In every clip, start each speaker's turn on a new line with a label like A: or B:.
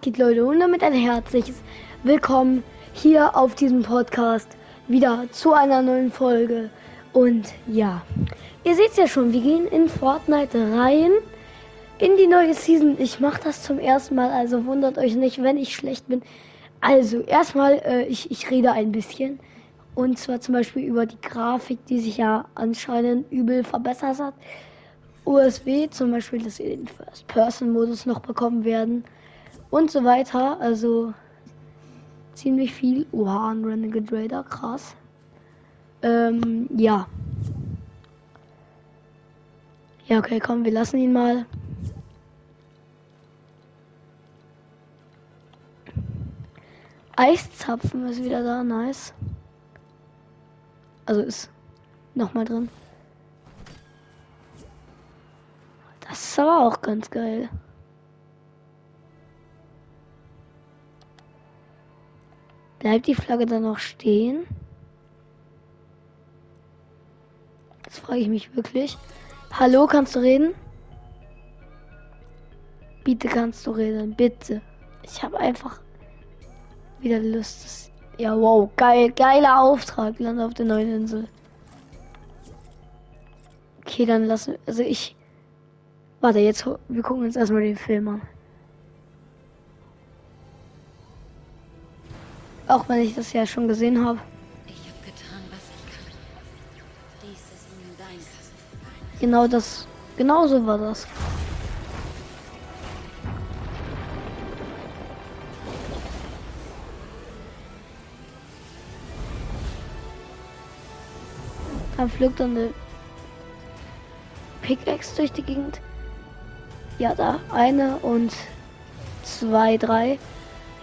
A: geht Leute und damit ein herzliches Willkommen hier auf diesem Podcast wieder zu einer neuen Folge. Und ja, ihr seht ja schon, wir gehen in Fortnite rein in die neue Season. Ich mache das zum ersten Mal, also wundert euch nicht, wenn ich schlecht bin. Also erstmal, äh, ich, ich rede ein bisschen. Und zwar zum Beispiel über die Grafik, die sich ja anscheinend übel verbessert hat. USB zum Beispiel, dass wir den First-Person-Modus noch bekommen werden und so weiter. Also ziemlich viel. Oha, ein Renegade Raider, krass. Ähm, ja. Ja, okay, komm, wir lassen ihn mal. Eiszapfen ist wieder da, nice. Also ist nochmal drin. Das ist aber auch ganz geil. Bleibt die Flagge dann noch stehen? Das frage ich mich wirklich. Hallo, kannst du reden? Bitte kannst du reden, bitte. Ich habe einfach wieder Lust. Ja, wow, geil, geiler Auftrag. Lande auf der neuen Insel. Okay, dann lassen. Also ich. Warte, jetzt wir gucken uns erstmal den Film an. Auch wenn ich das ja schon gesehen habe.
B: Ich habe getan, was ich kann. Dies ist nun dein Kampf.
A: Genau das. Genau so war das. Dann flog dann eine Pickaxe durch die Gegend. Ja, da eine und zwei, drei.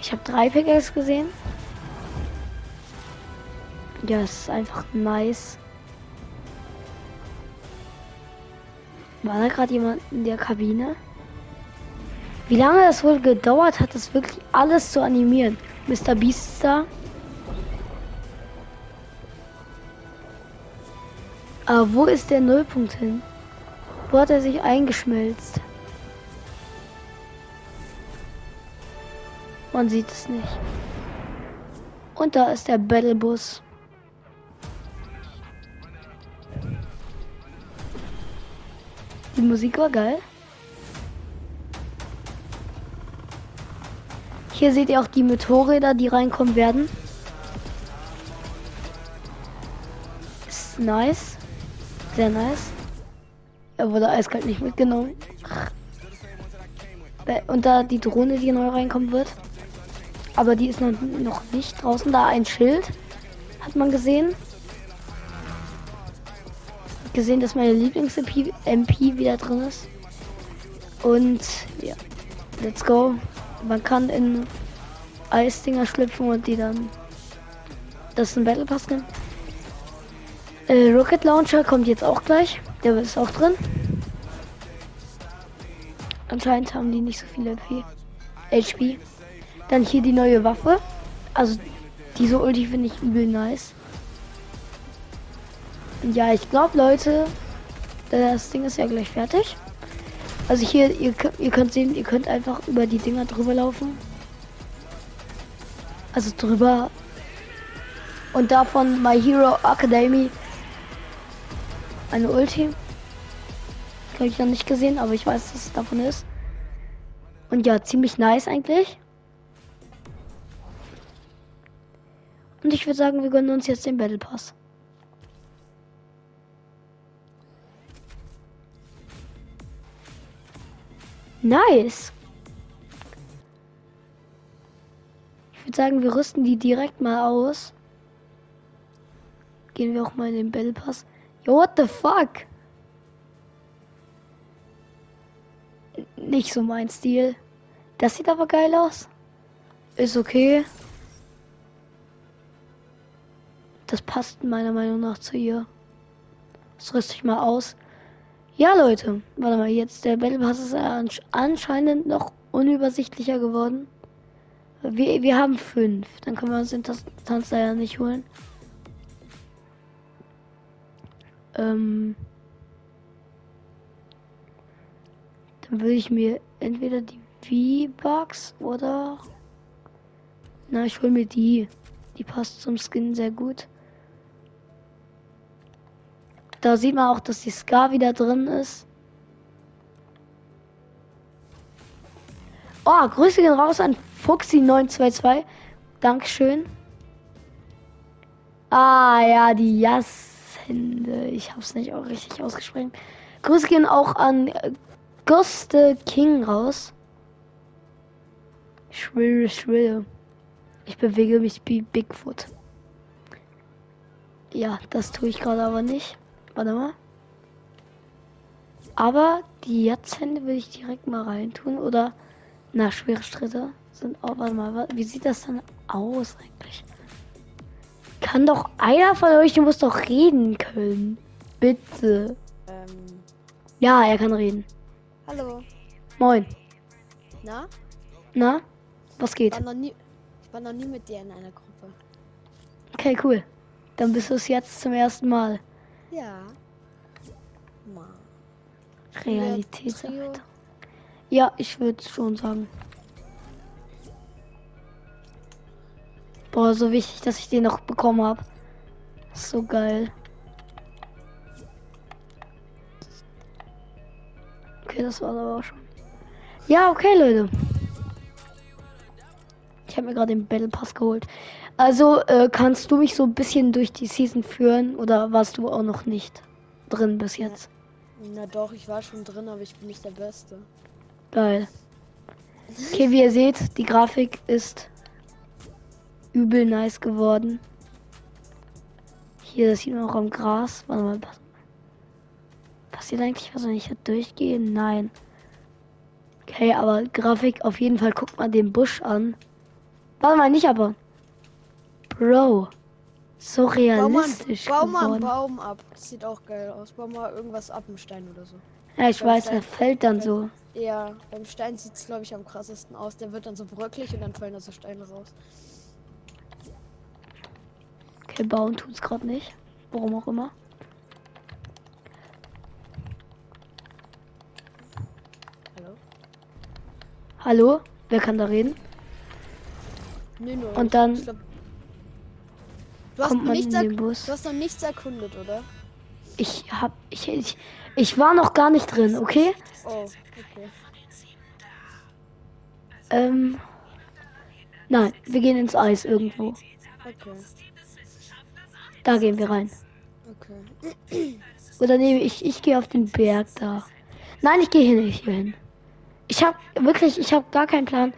A: Ich habe drei Pickaxe gesehen. Ja, es ist einfach nice. War da gerade jemand in der Kabine? Wie lange das wohl gedauert hat, das wirklich alles zu animieren? Mr. Beast da. Aber wo ist der Nullpunkt hin? Wo hat er sich eingeschmelzt? Man sieht es nicht. Und da ist der Battlebus. Die Musik war geil. Hier seht ihr auch die Motorräder, die reinkommen werden. Ist nice. Sehr nice. Er wurde eiskalt nicht mitgenommen. Und da die Drohne, die neu reinkommen wird. Aber die ist noch, noch nicht draußen. Da ein Schild. Hat man gesehen gesehen, dass meine Lieblings-MP MP wieder drin ist. Und ja, let's go. Man kann in Eisdinger schlüpfen und die dann. Das ist ein Battle Pass. Äh, Rocket Launcher kommt jetzt auch gleich. Der ist auch drin. Anscheinend haben die nicht so viele MP. HP. Dann hier die neue Waffe. Also diese Ulti finde ich übel nice. Ja, ich glaube, Leute, das Ding ist ja gleich fertig. Also hier, ihr, ihr könnt sehen, ihr könnt einfach über die Dinger drüber laufen. Also drüber. Und davon My Hero Academy eine Ulti. Habe ich noch nicht gesehen, aber ich weiß, dass es davon ist. Und ja, ziemlich nice eigentlich. Und ich würde sagen, wir gönnen uns jetzt den Battle Pass. Nice. Ich würde sagen, wir rüsten die direkt mal aus. Gehen wir auch mal in den Battle Pass. Yo, what the fuck? Nicht so mein Stil. Das sieht aber geil aus. Ist okay. Das passt meiner Meinung nach zu ihr. Das rüste ich mal aus. Ja, Leute, warte mal, jetzt der Battle Pass ist anscheinend noch unübersichtlicher geworden. Wir, wir haben fünf. Dann können wir uns den Tanz ja nicht holen. Ähm, dann würde ich mir entweder die V-Bucks oder? Na, ich hol mir die. Die passt zum Skin sehr gut. Da sieht man auch, dass die Scar wieder drin ist. Oh, Grüße gehen raus an Fuxi922. Dankeschön. Ah, ja, die Jas-Hände. Ich hab's nicht auch richtig ausgesprochen. Grüße gehen auch an Guste King raus. Schwille, schwille. Ich bewege mich wie Bigfoot. Ja, das tue ich gerade aber nicht. Warte mal. Aber die Jetzt-Hände will ich direkt mal reintun. Oder, na, schwere Schritte sind auch, warte mal, wie sieht das dann aus eigentlich? Kann doch einer von euch, du musst doch reden können. Bitte.
C: Ähm,
A: Ja, er kann reden.
C: hallo.
A: Moin.
C: Na?
A: Na? Was
C: Ich
A: geht?
C: war, noch nie, ich war noch nie mit dir in einer Gruppe.
A: Okay, cool. Dann bist du es jetzt zum ersten Mal.
C: Ja.
A: Realitätsarbeit. Ja, ich würde schon sagen. Boah, so wichtig, dass ich den noch bekommen habe. So geil. Okay, das war aber auch schon. Ja, okay, Leute. Ich habe mir gerade den Battle Pass geholt. Also, äh, kannst du mich so ein bisschen durch die Season führen oder warst du auch noch nicht drin bis jetzt?
C: Na doch, ich war schon drin, aber ich bin nicht der Beste.
A: Geil. Okay, wie ihr seht, die Grafik ist übel nice geworden. Hier, das sieht man auch am Gras. Warte mal, pass- passiert eigentlich was, wenn ich da durchgehe? Nein. Okay, aber Grafik auf jeden Fall. Guckt mal den Busch an. Warte mal, nicht aber. Bro. So
C: Bau mal,
A: realistisch
C: bau mal einen
A: geworden.
C: Baum ab. Das sieht auch geil aus. Bau mal irgendwas ab, einen Stein oder so.
A: Ja, ich
C: beim
A: weiß,
C: Stein-
A: er fällt dann so.
C: Ja, beim Stein sieht es, glaube ich, am krassesten aus. Der wird dann so bröcklig und dann fallen da so Steine raus.
A: Okay, bauen tut's gerade nicht. Warum auch immer.
C: Hallo?
A: Hallo? Wer kann da reden?
C: Nö.
A: Und dann
C: glaub, du, hast nichts du hast noch nichts erkundet, oder?
A: Ich hab. Ich, ich, ich war noch gar nicht drin, okay?
C: Oh, okay.
A: Ähm. Nein, wir gehen ins Eis irgendwo.
C: Okay.
A: Da gehen wir rein.
C: Okay.
A: Oder nee, ich, ich gehe auf den Berg da. Nein, ich gehe hier nicht hin. Ich hab wirklich, ich hab gar keinen Plan.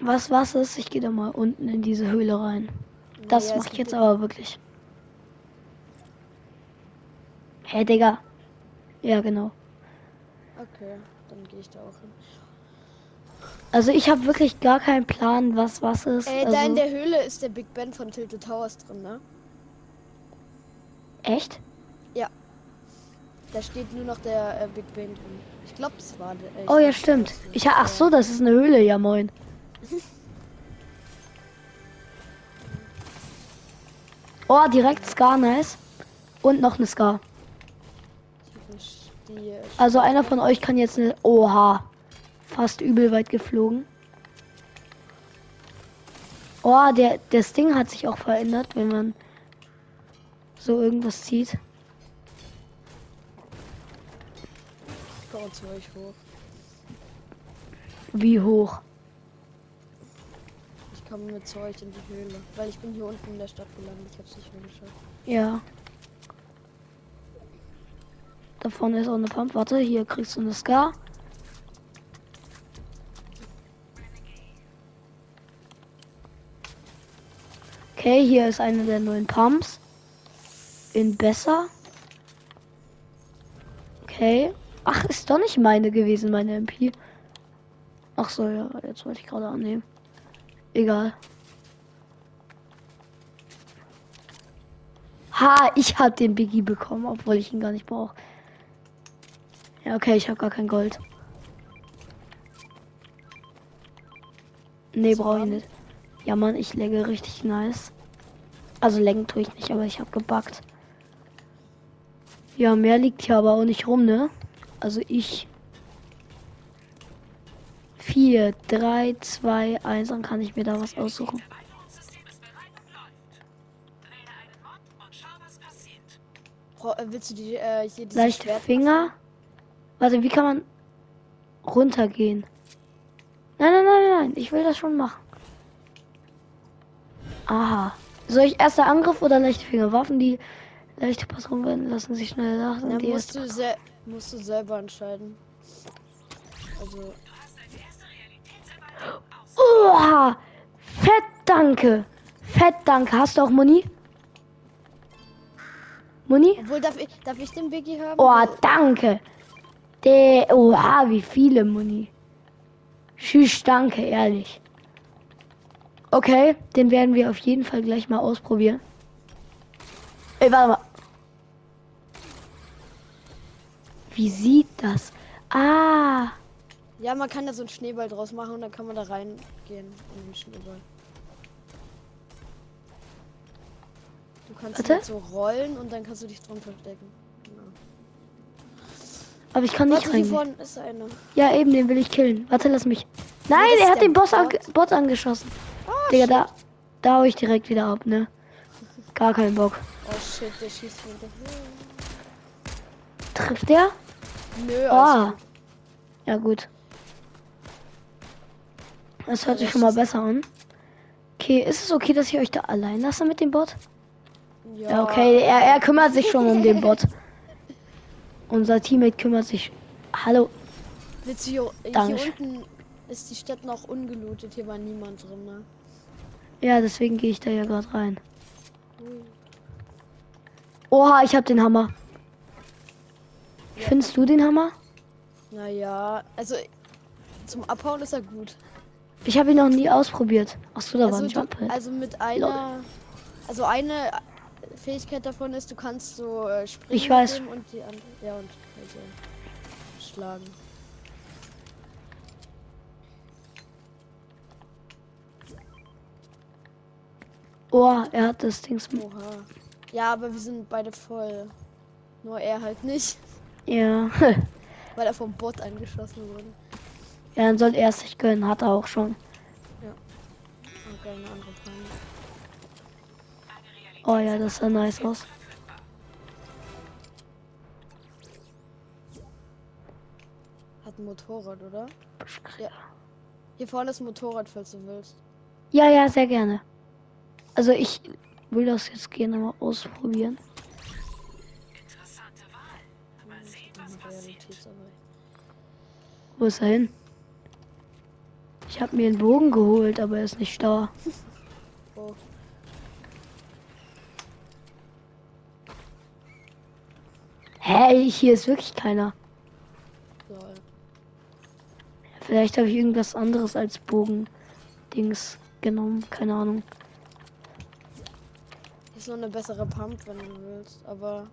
A: Was was ist? Ich gehe da mal unten in diese Höhle rein. Das
C: Naja, es
A: mache ich jetzt
C: ja-
A: aber wirklich. Hä, hey, Digga. Ja, genau.
C: Okay, dann gehe ich da auch hin.
A: Also ich habe wirklich gar keinen Plan, was was ist.
C: Äh,
A: also,
C: da in der Höhle ist der Big Ben von Tilted Towers drin, ne?
A: echt?
C: Da steht nur noch der äh, Big Ben drin. Ich glaube, das war der. Äh,
A: Oh ja, stimmt. Ich ach so, das ist eine Höhle, ja moin. Oh, direkt Scar, nice. Und noch eine Scar. Also einer von euch kann jetzt eine. Oha. Fast übel weit geflogen. Oh, der, das Ding hat sich auch verändert, wenn man so irgendwas zieht.
C: Ich komme zu euch hoch.
A: Wie hoch?
C: Ich komme mit zu in die Höhle. Weil ich bin hier unten in der Stadt gelandet. Ich hab's nicht mehr geschafft.
A: Ja. Da vorne ist auch eine Pump. Warte, hier kriegst du eine Scar. Okay, hier ist eine der neuen Pumps. In besser. Okay. Ach, ist doch nicht meine gewesen, meine MP. Ach so, ja, jetzt wollte ich gerade annehmen. Egal. Ha, ich hab den Biggie bekommen, obwohl ich ihn gar nicht brauche. Ja, okay, ich habe gar kein Gold. Nee, brauche ich nicht. Ja, Mann, ich legge richtig nice. Also lenken tue ich nicht, aber ich habe gebackt. Ja, mehr liegt hier aber auch nicht rum, ne? Also ich. 4, 3, 2, 1. Dann kann ich mir da was aussuchen.
C: Äh, willst du die, äh, hier diese
A: Leicht
C: Schwert-
A: Finger. Warte, wie kann man runtergehen? Nein, nein, nein, nein, nein. Ich will das schon machen. Aha. Soll ich erster Angriff oder leichte Finger? Waffen, die leichte Passung werden, lassen sich schnell nach.
C: Na,
A: die
C: musst du, musst du selber entscheiden. Also,
A: Oha! Fett danke! Fett danke. Hast du auch Muni? Muni?
C: obwohl, darf ich, darf ich den Biggie haben?
A: Oh, danke. Der, oha, wie viele Muni. Tschüss, danke, ehrlich. Okay, den werden wir auf jeden Fall gleich mal ausprobieren. Ey, warte mal. Wie sieht das? Ah,
C: Ja, man kann da so einen Schneeball draus machen und dann kann man da reingehen in den Schneeball. Du kannst
A: Warte.
C: halt so rollen und dann kannst du dich drum verstecken. Genau.
A: aber ich kann nicht
C: Warte,
A: rein.
C: vorne ist einer.
A: Ja, eben, den will ich killen. Warte, lass mich. Nein, er hat den Boss, ange Bot angeschossen.
C: Oh,
A: Digga,
C: shit.
A: da, da hau ich direkt wieder ab, ne? Gar keinen Bock.
C: Oh shit, der schießt hinterher.
A: Trifft der?
C: Nö,
A: Oh.
C: gut.
A: Ja, gut. Das hört sich schon mal besser an. Okay, ist es okay, dass ich euch da allein lasse mit dem Bot?
C: Ja,
A: okay, er, er kümmert sich schon um den Bot. Unser Teammate kümmert sich. Hallo.
C: Du hier,
A: Danke.
C: hier unten ist die Stadt noch ungelootet. Hier war niemand drin, ne?
A: Ja, deswegen gehe ich da ja gerade rein. Oha, ich hab den Hammer. Findest du den Hammer?
C: Naja, also zum Abhauen ist er gut.
A: Ich habe ihn noch nie ausprobiert. Ach so, da war
C: Also,
A: ein
C: du,
A: Jump.
C: Also mit einer, also eine Fähigkeit davon ist, du kannst so äh, springen
A: Ich weiß.
C: und die andere, ja und äh, schlagen.
A: Oh, er hat das Ding.
C: Oha. Ja, aber wir sind beide voll. Nur er halt nicht,
A: Ja.
C: weil er vom Bot angeschossen wurde.
A: Ja, dann soll er es sich gönnen. Hat er auch schon.
C: Frage.
A: Oh ja, das sah nice aus.
C: Hat ein Motorrad, oder? Ja. Hier vorne ist ein Motorrad, falls du willst.
A: Ja, ja, sehr gerne. Also ich will das jetzt gerne mal ausprobieren.
C: Realitätsarbeit.
A: Wo ist er hin? Ich habe mir einen Bogen geholt, aber er ist nicht da.
C: Oh.
A: Hä, hier ist wirklich keiner.
C: Lol.
A: Vielleicht habe ich irgendwas anderes als Bogen-Dings genommen. Keine Ahnung.
C: Ist noch eine bessere Pump, wenn du willst. Aber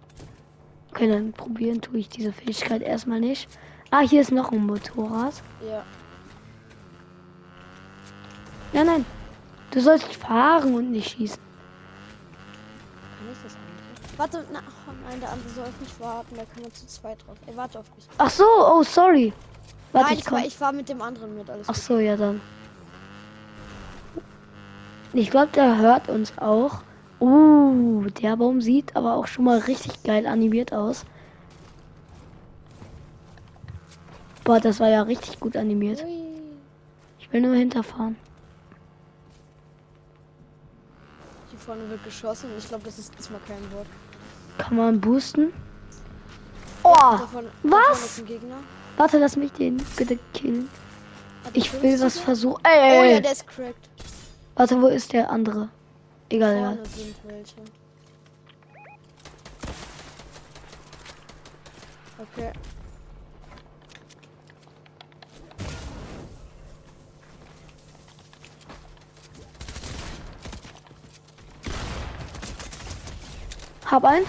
A: Okay, dann probieren tue ich diese Fähigkeit erstmal nicht. Ah, hier ist noch ein Motorrad.
C: ja.
A: Nein, nein. Du sollst fahren und nicht schießen.
C: Warte, na, oh nein, der andere soll auf mich warten. Da kann man zu zweit drauf. Ey, warte auf mich.
A: Ach so, oh sorry. Warte,
C: nein,
A: ich
C: ich, war,
A: komm.
C: ich fahr mit dem anderen mit. Alles
A: Ach
C: gut.
A: so, ja dann. Ich glaube, der hört uns auch. Uh, der Baum sieht aber auch schon mal richtig geil animiert aus. Boah, das war ja richtig gut animiert. Ich will nur hinterfahren.
C: Vorne wird geschossen. Ich glaube, das ist diesmal kein Wort.
A: Kann man boosten? Oh,
C: Davon, davon
A: was?
C: Gegner.
A: warte, lass mich den bitte killen.
C: Hat
A: Ich will
C: 50er?
A: was versuchen.
C: Oh
A: Ey,
C: ja, der ist cracked.
A: warte, wo ist der andere? Egal,
C: welche. Okay.
A: Hab einen.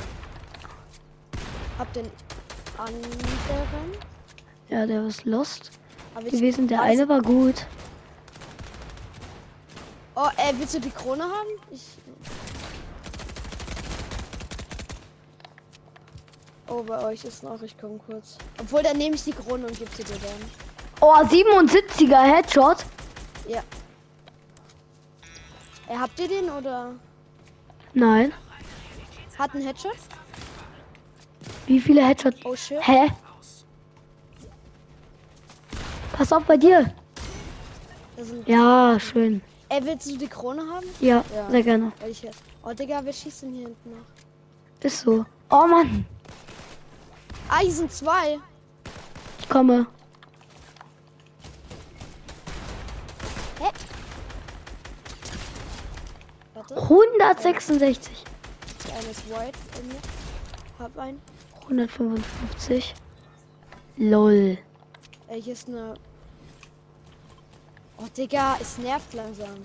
C: Hab den anderen.
A: Ja, der ist lost gewesen. Der
C: weiß-
A: eine war gut.
C: Oh, äh, willst du die Krone haben? Ich. Oh, bei euch ist noch, ich komme kurz. Obwohl, dann nehme ich die Krone und gebe sie dir dann.
A: Oh, 77er Headshot.
C: Ja. Äh, habt ihr den oder
A: Nein.
C: Hat einen Headshot?
A: Wie viele Headshots?
C: Oh shit.
A: Hä? Pass auf bei dir. Ja, schön.
C: Ey, willst du die Krone haben?
A: Ja,
C: Ja.
A: sehr gerne.
C: Welche? Oh Digga, wer schießt denn hier hinten noch?
A: Ist so. Oh Mann,
C: Ah, hier sind zwei.
A: ich komme.
C: Warte,
A: 166.
C: der eine ist white in mir. Hab einen.
A: 155. Lol.
C: Ey, hier ist eine. Oh Digga, es nervt langsam.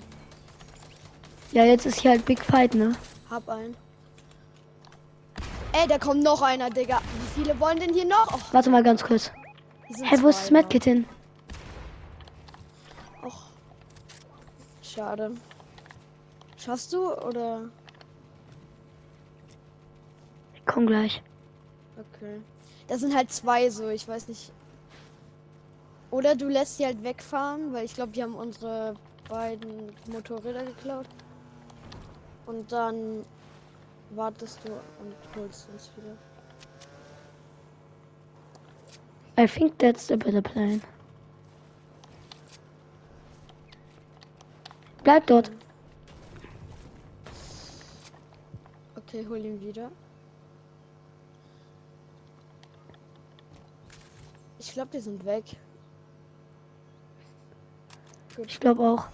A: Ja, jetzt ist hier halt Big Fight, ne?
C: Hab einen. Ey, da kommt noch einer, Digga. Wie viele wollen denn hier noch? Och,
A: Warte mal ganz kurz. Hä, wo ist das. Medkit hin?
C: Och. Schade. Schaffst du oder?
A: Komm gleich.
C: Okay. Das sind halt zwei so, ich weiß nicht. Oder du lässt sie halt wegfahren, weil ich glaube, die haben unsere beiden Motorräder geklaut. Und dann wartest du und holst uns wieder.
A: I think that's the better plan. Bleib dort.
C: Okay, hol ihn wieder. Ich glaube, die sind weg.
A: Ich glaube auch.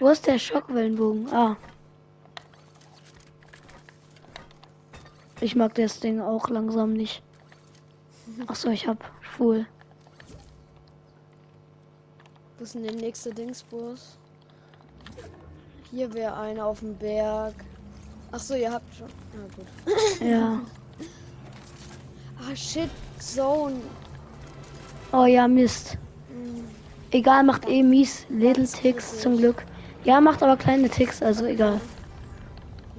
A: Wo ist der Schockwellenbogen? Ah. Ich mag das Ding auch langsam nicht. Ach so, ich hab Full.
C: Wo ist denn der nächste Dingsbus? Hier wäre einer auf dem Berg. Ach so, ihr habt schon. Na gut.
A: Ja.
C: Ah shit, Zone.
A: Oh ja, Mist.
C: Hm,
A: Egal, macht eh mies Little Ticks zum Glück. Ja, macht aber kleine Ticks, also egal.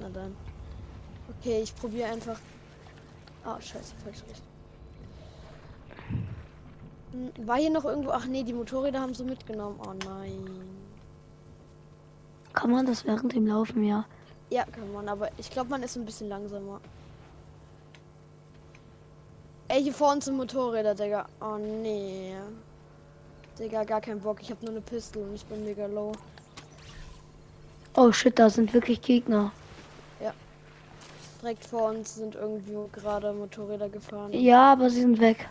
C: Na dann. Okay, ich probiere einfach. Ah, scheiße, falsch Richtung. Hm, War hier noch irgendwo. Ach nee, die Motorräder haben sie mitgenommen. Oh nein.
A: Kann man das während dem Laufen, ja.
C: Ja, kann man, aber ich glaube, man ist ein bisschen langsamer. Ey, hier vorne sind Motorräder, Digga. Oh nee. Digga, gar kein Bock. Ich habe nur eine Pistole und ich bin mega low.
A: Oh shit, da sind wirklich Gegner.
C: Direkt vor uns sind irgendwo gerade Motorräder gefahren.
A: Ja, aber sie sind weg.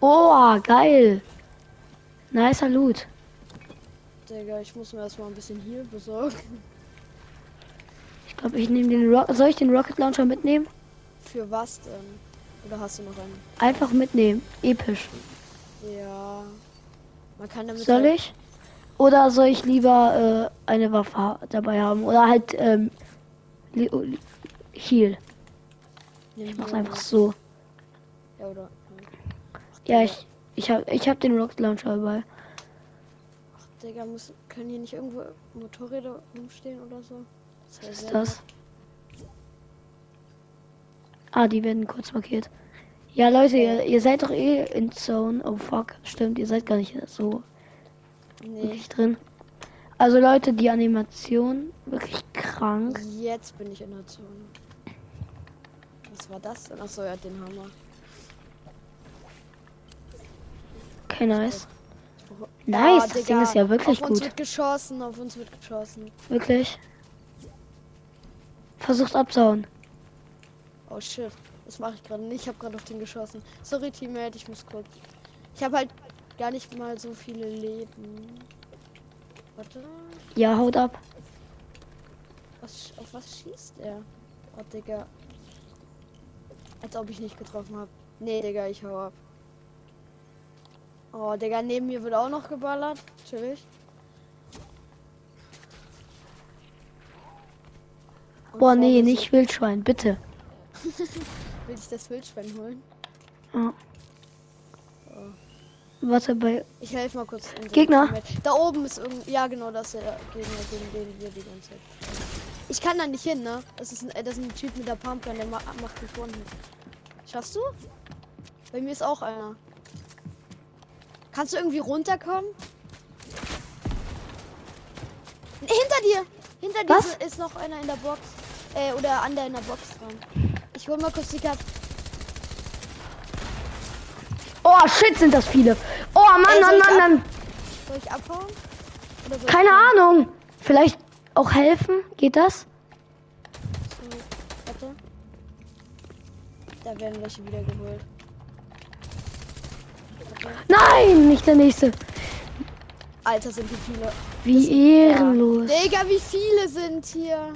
A: Oh, geil. Nicer Loot.
C: Digga, ich muss mir erstmal ein bisschen hier besorgen.
A: Ich glaube, ich nehme den Rock. Soll ich den Rocket Launcher mitnehmen?
C: Für was denn? Oder hast du noch einen?
A: Einfach mitnehmen. Episch.
C: Ja. Man kann damit.
A: Soll
C: halt-
A: ich? Oder soll ich lieber äh, eine Waffe dabei haben? Oder halt ähm, Li- Heal. Ich mach's einfach so.
C: Ja, oder?
A: Ja, ich ich habe ich hab den Rocket Launcher dabei.
C: Ach, Digga, muss, können hier nicht irgendwo Motorräder rumstehen oder so? Das
A: Was ist das? Ah, die werden kurz markiert. Ja, Leute, ihr, ihr seid doch eh in Zone. Oh fuck, stimmt, ihr seid gar nicht so.
C: Nee.
A: wirklich drin. Also Leute, die Animation wirklich krank.
C: Jetzt bin ich in der Zone. Was war das denn? Achso, er hat den Hammer.
A: Okay, nice. Nice,
C: Ah,
A: das
C: Digga,
A: Ding ist ja wirklich
C: auf uns
A: gut.
C: wird geschossen, auf uns wird geschossen.
A: Wirklich. Versucht abzuhauen.
C: Oh shit, das mache ich gerade nicht. Ich habe gerade auf den geschossen. Sorry, Teammate, ich muss kurz. Ich habe halt gar nicht mal so viele Leben. Warte,
A: Ja, haut ab.
C: was, auf was schießt er? Oh, Digga. Als ob ich nicht getroffen habe. Nee, Digga, ich hau ab. Oh, Digga, neben mir wird auch noch geballert. Chillig. Und
A: Boah, nee, nicht Wildschwein, bitte.
C: Will ich das Wildschwein holen?
A: Ja. Warte bei.
C: Ich helfe mal kurz.
A: Gegner?
C: Da oben ist irgendwie. Ja, genau, das ist der Gegner, gegen den wir die ganze Zeit. Ich kann da nicht hin, ne? Das ist ein, äh, das ist ein Typ mit der Pumpgun, der ma macht mich One-Hit. Schaffst du? Bei mir ist auch einer. Kannst du irgendwie runterkommen? Hinter dir! Hinter dir
A: Was?
C: ist- ist noch einer in der Box. Äh, oder an der in der Box dran. Ich hol mal kurz die Karte.
A: Oh, shit, sind das viele. Oh, Mann,
C: Ey, soll
A: Mann,
C: ich
A: Mann, Mann.
C: Soll ich abhauen? Soll ich
A: Keine
C: kommen?
A: Ahnung. Vielleicht auch helfen? Geht das?
C: So, warte. Da werden welche wieder geholt. Warte.
A: Nein, nicht der nächste.
C: Alter, sind die viele.
A: Wie ehrenlos.
C: Ja. Digga, wie viele sind hier?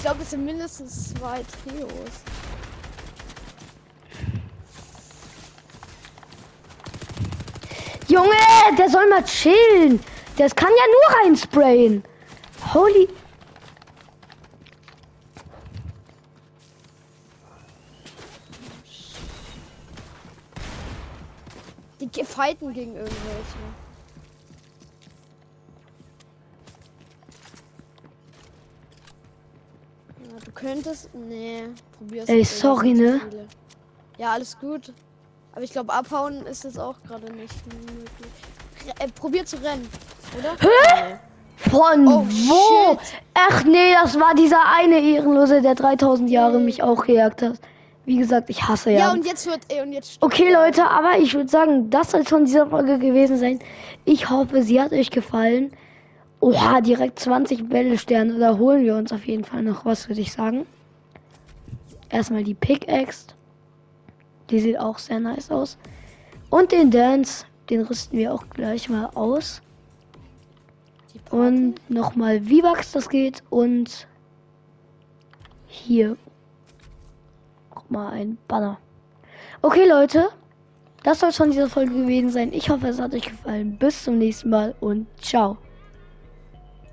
C: Ich glaube, es sind mindestens zwei Trios.
A: Junge, der soll mal chillen. Das kann ja nur reinsprayen. Holy.
C: Die ge- fighten gegen irgendwelche. Könntest. Nee, probier's.
A: Ey, sorry, ne?
C: viele. Ja, alles gut. Aber ich glaube, abhauen ist jetzt auch gerade nicht möglich. Äh, probier zu rennen, oder?
A: Hä? Von
C: Oh,
A: wo?
C: shit.
A: Ach nee, das war dieser eine Ehrenlose, der 3000 Jahre mich auch gejagt hat. Wie gesagt, ich hasse
C: Ja,
A: ja.
C: und jetzt wird. Und jetzt
A: Okay. Leute, aber ich würde sagen, das soll es von dieser Folge gewesen sein. Ich hoffe, sie hat euch gefallen. Oha, direkt 20 Bällesterne. Da holen wir uns auf jeden Fall noch was, würde ich sagen. Erstmal die Pickaxe. Die sieht auch sehr nice aus. Und den Dance, den rüsten wir auch gleich mal aus. Und nochmal V-Bucks, das geht. Und hier nochmal ein Banner. Okay, Leute. Das soll es von dieser Folge gewesen sein. Ich hoffe, es hat euch gefallen. Bis zum nächsten Mal und ciao.